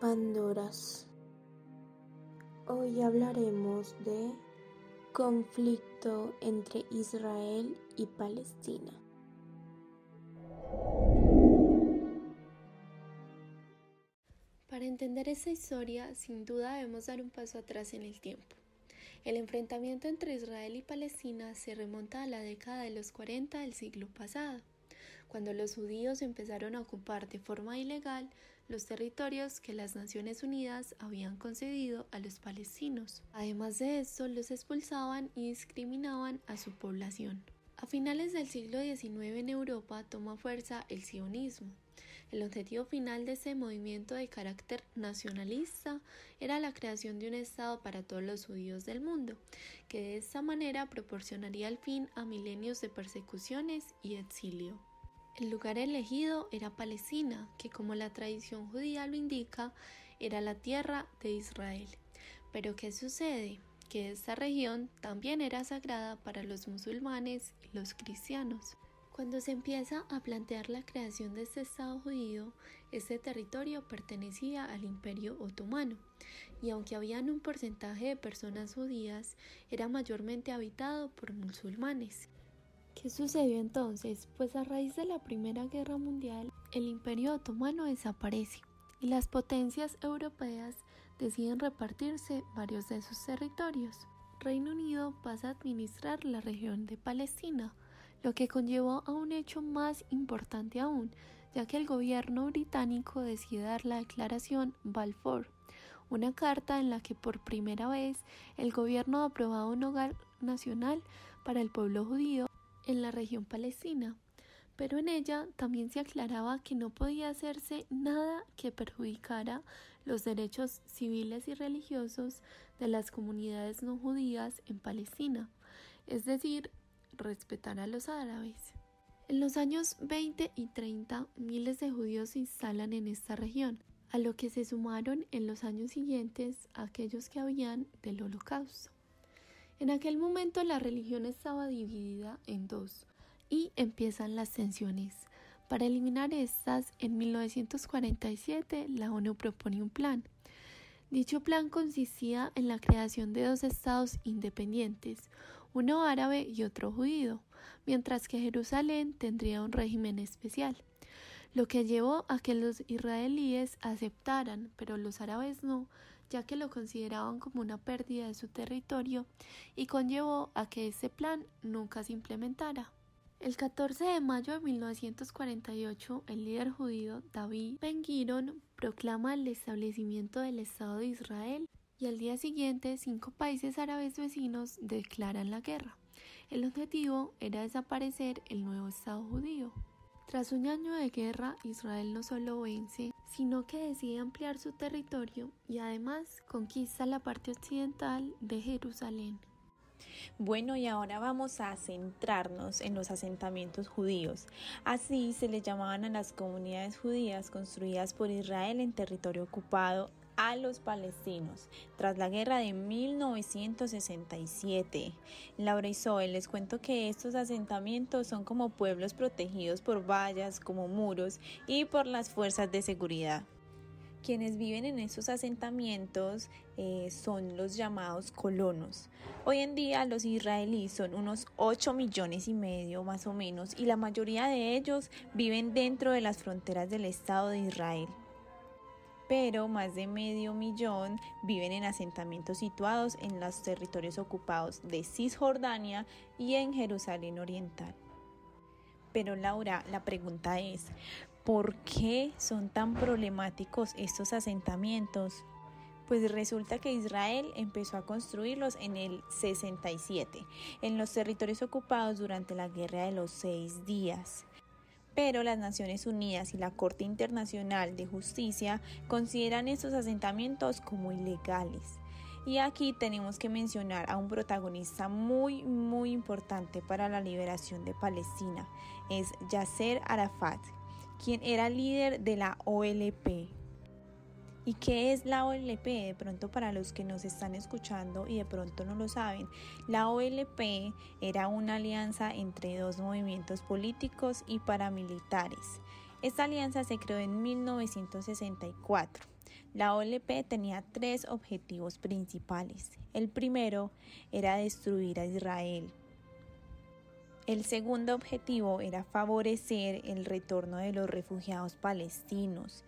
Pandoras. Hoy hablaremos de conflicto entre Israel y Palestina. Para entender esta historia, sin duda debemos dar un paso atrás en el tiempo. El enfrentamiento entre Israel y Palestina se remonta a la década de los 40 del siglo pasado, cuando los judíos empezaron a ocupar de forma ilegal los territorios que las Naciones Unidas habían concedido a los palestinos. Además de esto, los expulsaban y discriminaban a su población. A finales del siglo XIX en Europa toma fuerza el sionismo, el objetivo final de ese movimiento de carácter nacionalista era la creación de un Estado para todos los judíos del mundo, que de esta manera proporcionaría el fin a milenios de persecuciones y exilio. El lugar elegido era Palestina, que como la tradición judía lo indica, era la tierra de Israel. Pero ¿qué sucede? Que esta región también era sagrada para los musulmanes y los cristianos. Cuando se empieza a plantear la creación de este Estado judío, este territorio pertenecía al Imperio Otomano, y aunque habían un porcentaje de personas judías, era mayormente habitado por musulmanes. ¿Qué sucedió entonces? Pues a raíz de la Primera Guerra Mundial, el Imperio Otomano desaparece y las potencias europeas deciden repartirse varios de sus territorios. Reino Unido pasa a administrar la región de Palestina, lo que conllevó a un hecho más importante aún, ya que el gobierno británico decide dar la declaración Balfour, una carta en la que por primera vez el gobierno aprobaba un hogar nacional para el pueblo judío en la región palestina, pero en ella también se aclaraba que no podía hacerse nada que perjudicara los derechos civiles y religiosos de las comunidades no judías en Palestina, es decir, respetar a los árabes. En los años 20 y 30 miles de judíos se instalan en esta región, a lo que se sumaron en los años siguientes aquellos que habían del holocausto. En aquel momento la religión estaba dividida en dos y empiezan las tensiones. Para eliminar estas, en 1947 la ONU propone un plan. Dicho plan consistía en la creación de dos estados independientes, uno árabe y otro judío, mientras que Jerusalén tendría un régimen especial, lo que llevó a que los israelíes aceptaran, pero los árabes no, ya que lo consideraban como una pérdida de su territorio y conllevó a que ese plan nunca se implementara. El 14 de mayo de 1948, el líder judío David Ben-Gurion proclama el establecimiento del Estado de Israel y al día siguiente cinco países árabes vecinos declaran la guerra. El objetivo era desaparecer el nuevo Estado judío. Tras un año de guerra, Israel no solo vence, sino que decide ampliar su territorio y además conquista la parte occidental de Jerusalén. Bueno, y ahora vamos a centrarnos en los asentamientos judíos. Así se le llamaban a las comunidades judías construidas por Israel en territorio ocupado a los palestinos tras la guerra de 1967. Laura y Zoe, les cuento que estos asentamientos son como pueblos protegidos por vallas, como muros y por las fuerzas de seguridad. Quienes viven en estos asentamientos eh, son los llamados colonos. Hoy en día los israelíes son unos 8 millones y medio más o menos y la mayoría de ellos viven dentro de las fronteras del Estado de Israel pero más de medio millón viven en asentamientos situados en los territorios ocupados de Cisjordania y en Jerusalén Oriental. Pero Laura, la pregunta es, ¿por qué son tan problemáticos estos asentamientos? Pues resulta que Israel empezó a construirlos en el 67, en los territorios ocupados durante la Guerra de los Seis Días pero las Naciones Unidas y la Corte Internacional de Justicia consideran estos asentamientos como ilegales. Y aquí tenemos que mencionar a un protagonista muy, muy importante para la liberación de Palestina. Es Yasser Arafat, quien era líder de la OLP, ¿Y qué es la OLP? De pronto para los que nos están escuchando y de pronto no lo saben, la OLP era una alianza entre dos movimientos políticos y paramilitares. Esta alianza se creó en 1964. La OLP tenía tres objetivos principales. El primero era destruir a Israel. El segundo objetivo era favorecer el retorno de los refugiados palestinos.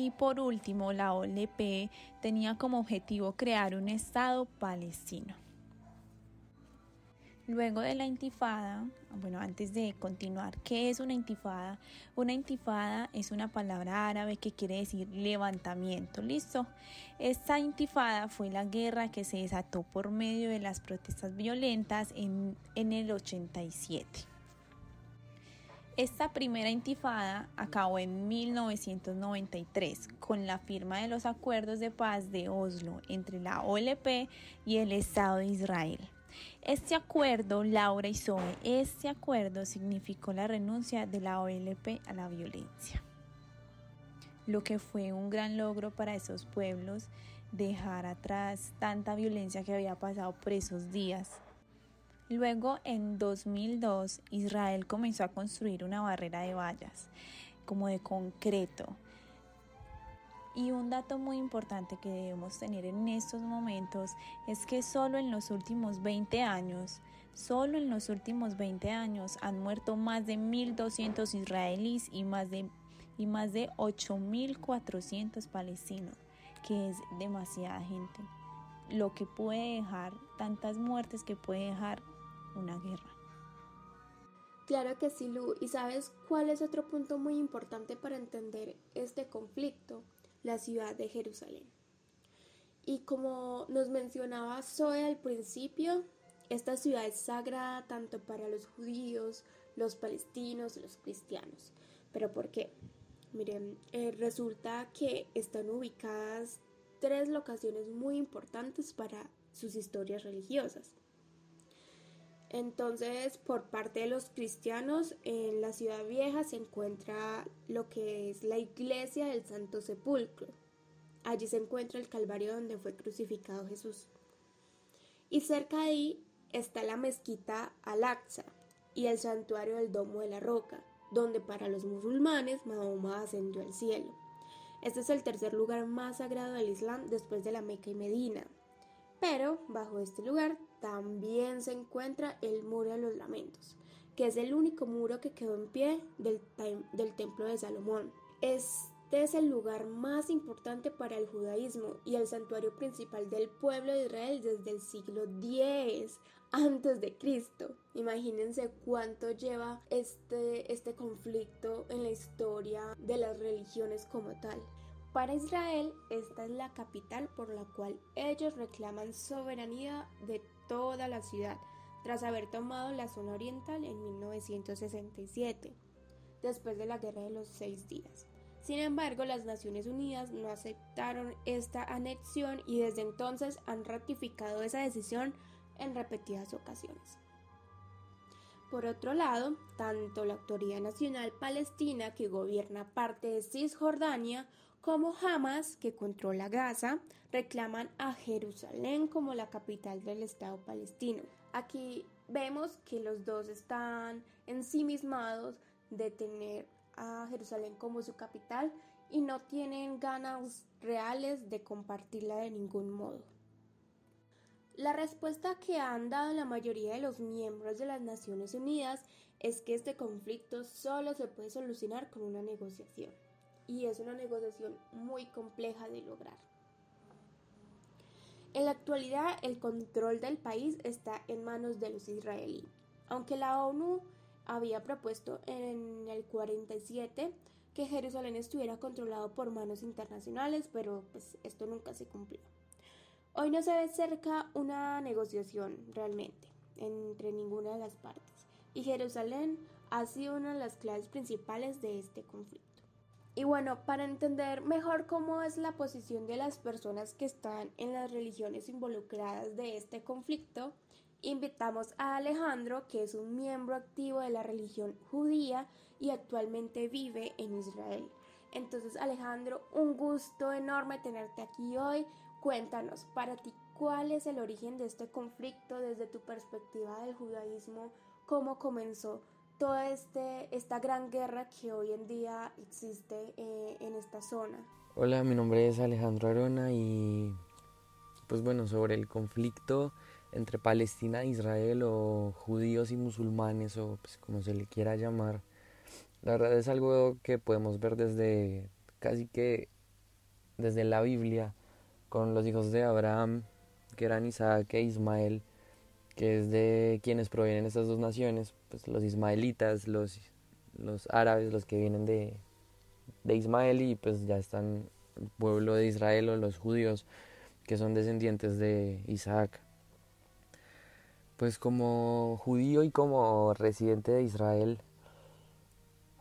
Y por último, la OLP tenía como objetivo crear un Estado palestino. Luego de la intifada, bueno, antes de continuar, ¿qué es una intifada? Una intifada es una palabra árabe que quiere decir levantamiento, ¿listo? Esta intifada fue la guerra que se desató por medio de las protestas violentas en, en el 87. Esta primera intifada acabó en 1993 con la firma de los acuerdos de paz de Oslo entre la OLP y el Estado de Israel. Este acuerdo, Laura y Zoe, este acuerdo significó la renuncia de la OLP a la violencia, lo que fue un gran logro para esos pueblos dejar atrás tanta violencia que había pasado por esos días. Luego, en 2002, Israel comenzó a construir una barrera de vallas, como de concreto, y un dato muy importante que debemos tener en estos momentos es que solo en los últimos 20 años, solo en los últimos 20 años han muerto más de 1.200 israelíes y más de, y más de 8.400 palestinos, que es demasiada gente. Lo que puede dejar, tantas muertes que puede dejar una guerra. Claro que sí, Lu. ¿Y sabes cuál es otro punto muy importante para entender este conflicto? la ciudad de Jerusalén. Y como nos mencionaba Zoe al principio, esta ciudad es sagrada tanto para los judíos, los palestinos, los cristianos. ¿Pero por qué? Miren, eh, resulta que están ubicadas tres locaciones muy importantes para sus historias religiosas. Entonces, por parte de los cristianos, en la ciudad vieja se encuentra lo que es la iglesia del Santo Sepulcro. Allí se encuentra el Calvario donde fue crucificado Jesús. Y cerca de ahí está la mezquita Al-Aqsa y el santuario del Domo de la Roca, donde para los musulmanes Mahoma ascendió al cielo. Este es el tercer lugar más sagrado del Islam después de la Meca y Medina. Pero bajo este lugar también se encuentra el Muro de los Lamentos, que es el único muro que quedó en pie del, del Templo de Salomón. Este es el lugar más importante para el judaísmo y el santuario principal del pueblo de Israel desde el siglo X antes de Cristo. Imagínense cuánto lleva este, este conflicto en la historia de las religiones como tal. Para Israel, esta es la capital por la cual ellos reclaman soberanía de toda la ciudad, tras haber tomado la zona oriental en 1967, después de la Guerra de los Seis Días. Sin embargo, las Naciones Unidas no aceptaron esta anexión y desde entonces han ratificado esa decisión en repetidas ocasiones. Por otro lado, tanto la Autoridad Nacional Palestina, que gobierna parte de Cisjordania, como Hamas, que controla Gaza, reclaman a Jerusalén como la capital del Estado palestino. Aquí vemos que los dos están ensimismados de tener a Jerusalén como su capital y no tienen ganas reales de compartirla de ningún modo. La respuesta que han dado la mayoría de los miembros de las Naciones Unidas es que este conflicto solo se puede solucionar con una negociación y es una negociación muy compleja de lograr. En la actualidad el control del país está en manos de los israelíes, aunque la ONU había propuesto en el 47 que Jerusalén estuviera controlado por manos internacionales, pero pues esto nunca se cumplió. Hoy no se ve cerca una negociación realmente entre ninguna de las partes, y Jerusalén ha sido una de las claves principales de este conflicto. Y bueno, para entender mejor cómo es la posición de las personas que están en las religiones involucradas de este conflicto, invitamos a Alejandro, que es un miembro activo de la religión judía y actualmente vive en Israel. Entonces, Alejandro, un gusto enorme tenerte aquí hoy. Cuéntanos, para ti, ¿cuál es el origen de este conflicto desde tu perspectiva del judaísmo? ¿Cómo comenzó? Toda este, esta gran guerra que hoy en día existe eh, en esta zona. Hola, mi nombre es Alejandro Arona y pues bueno, sobre el conflicto entre Palestina e Israel o judíos y musulmanes o pues como se le quiera llamar, la verdad es algo que podemos ver desde casi que desde la Biblia con los hijos de Abraham, que eran Isaac e Ismael, que es de quienes provienen estas dos naciones, pues los ismaelitas, los, los árabes, los que vienen de, de Ismael y pues ya están el pueblo de Israel o los judíos que son descendientes de Isaac. Pues como judío y como residente de Israel,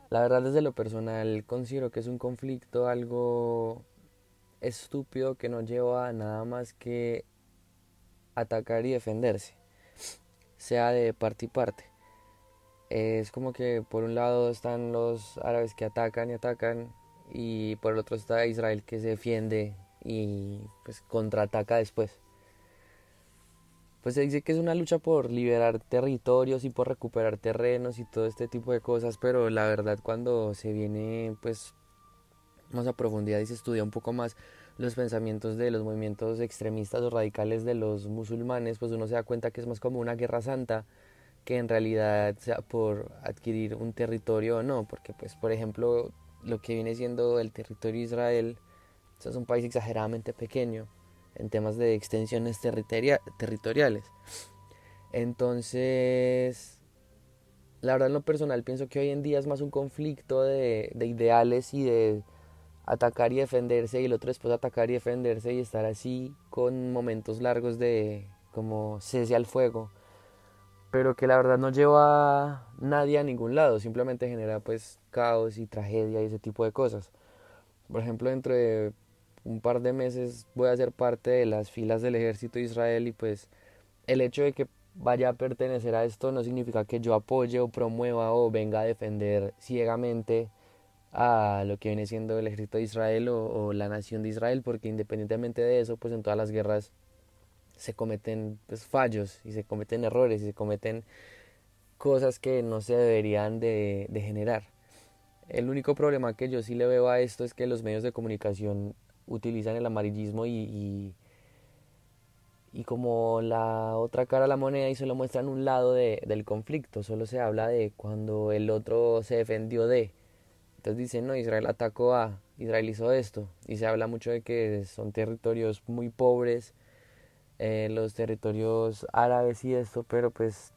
la verdad desde lo personal considero que es un conflicto algo estúpido que no lleva a nada más que atacar y defenderse, sea de parte y parte. Es como que por un lado están los árabes que atacan y atacan y por el otro está Israel que se defiende y pues contraataca después. Pues se dice que es una lucha por liberar territorios y por recuperar terrenos y todo este tipo de cosas, pero la verdad cuando se viene pues más a profundidad y se estudia un poco más los pensamientos de los movimientos extremistas o radicales de los musulmanes, pues uno se da cuenta que es más como una guerra santa que en realidad sea por adquirir un territorio o no, porque pues por ejemplo lo que viene siendo el territorio de Israel, es un país exageradamente pequeño en temas de extensiones territoriales. Entonces, la verdad en lo personal pienso que hoy en día es más un conflicto de, de ideales y de atacar y defenderse y el otro después atacar y defenderse y estar así con momentos largos de como cese al fuego pero que la verdad no lleva a nadie a ningún lado, simplemente genera pues caos y tragedia y ese tipo de cosas. Por ejemplo, dentro de un par de meses voy a ser parte de las filas del ejército de Israel y pues el hecho de que vaya a pertenecer a esto no significa que yo apoye o promueva o venga a defender ciegamente a lo que viene siendo el ejército de Israel o, la nación de Israel, porque independientemente de eso, pues en todas las guerras se cometen pues, fallos y se cometen errores y se cometen cosas que no se deberían de, generar. El único problema que yo sí le veo a esto es que los medios de comunicación utilizan el amarillismo y, y, como la otra cara de la moneda y solo muestran un lado de, del conflicto, solo se habla de cuando el otro se defendió de. Entonces dicen, no, Israel atacó a, Israel hizo esto, y se habla mucho de que son territorios muy pobres, eh, los territorios árabes y esto, pero pues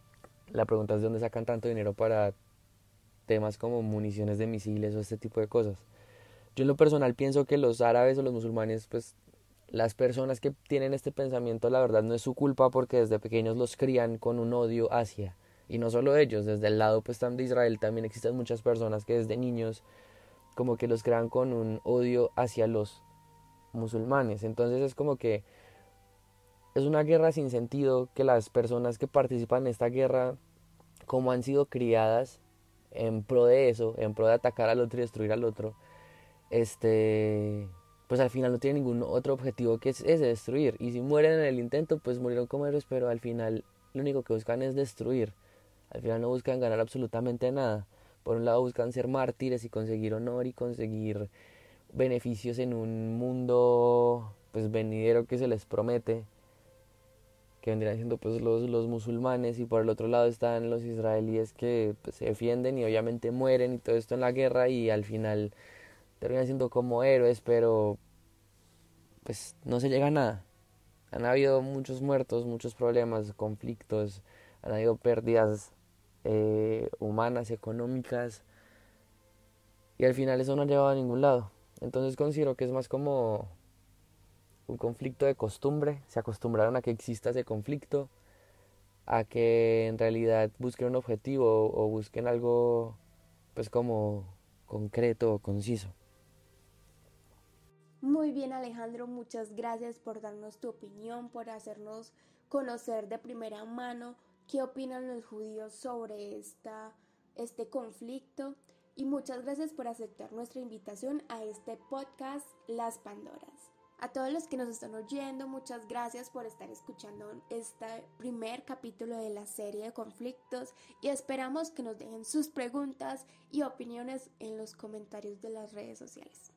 la pregunta es de dónde sacan tanto dinero para temas como municiones de misiles o este tipo de cosas. Yo en lo personal pienso que los árabes o los musulmanes, pues las personas que tienen este pensamiento, la verdad no es su culpa porque desde pequeños los crían con un odio hacia. Y no solo ellos, desde el lado pues de Israel también existen muchas personas que desde niños como que los crean con un odio hacia los musulmanes. Entonces es como que es una guerra sin sentido que las personas que participan en esta guerra, como han sido criadas en pro de eso, en pro de atacar al otro y destruir al otro, este, pues al final no tienen ningún otro objetivo que es ese, destruir. Y si mueren en el intento, pues murieron como héroes, pero al final lo único que buscan es destruir. Al final no buscan ganar absolutamente nada. Por un lado buscan ser mártires y conseguir honor y conseguir beneficios en un mundo pues venidero que se les promete que vendrían siendo pues los, los musulmanes. Y por el otro lado están los israelíes que pues, se defienden y obviamente mueren y todo esto en la guerra y al final terminan siendo como héroes pero pues no se llega a nada. Han habido muchos muertos muchos problemas conflictos han habido pérdidas eh, humanas económicas y al final eso no ha llevado a ningún lado entonces considero que es más como un conflicto de costumbre, se acostumbraron a que exista ese conflicto, a que en realidad busquen un objetivo o, busquen algo pues como concreto o conciso. Muy bien Alejandro, muchas gracias por darnos tu opinión, por hacernos conocer de primera mano qué opinan los judíos sobre esta, este conflicto y muchas gracias por aceptar nuestra invitación a este podcast Las Pandoras. A todos los que nos están oyendo, muchas gracias por estar escuchando este primer capítulo de la serie de conflictos y esperamos que nos dejen sus preguntas y opiniones en los comentarios de las redes sociales.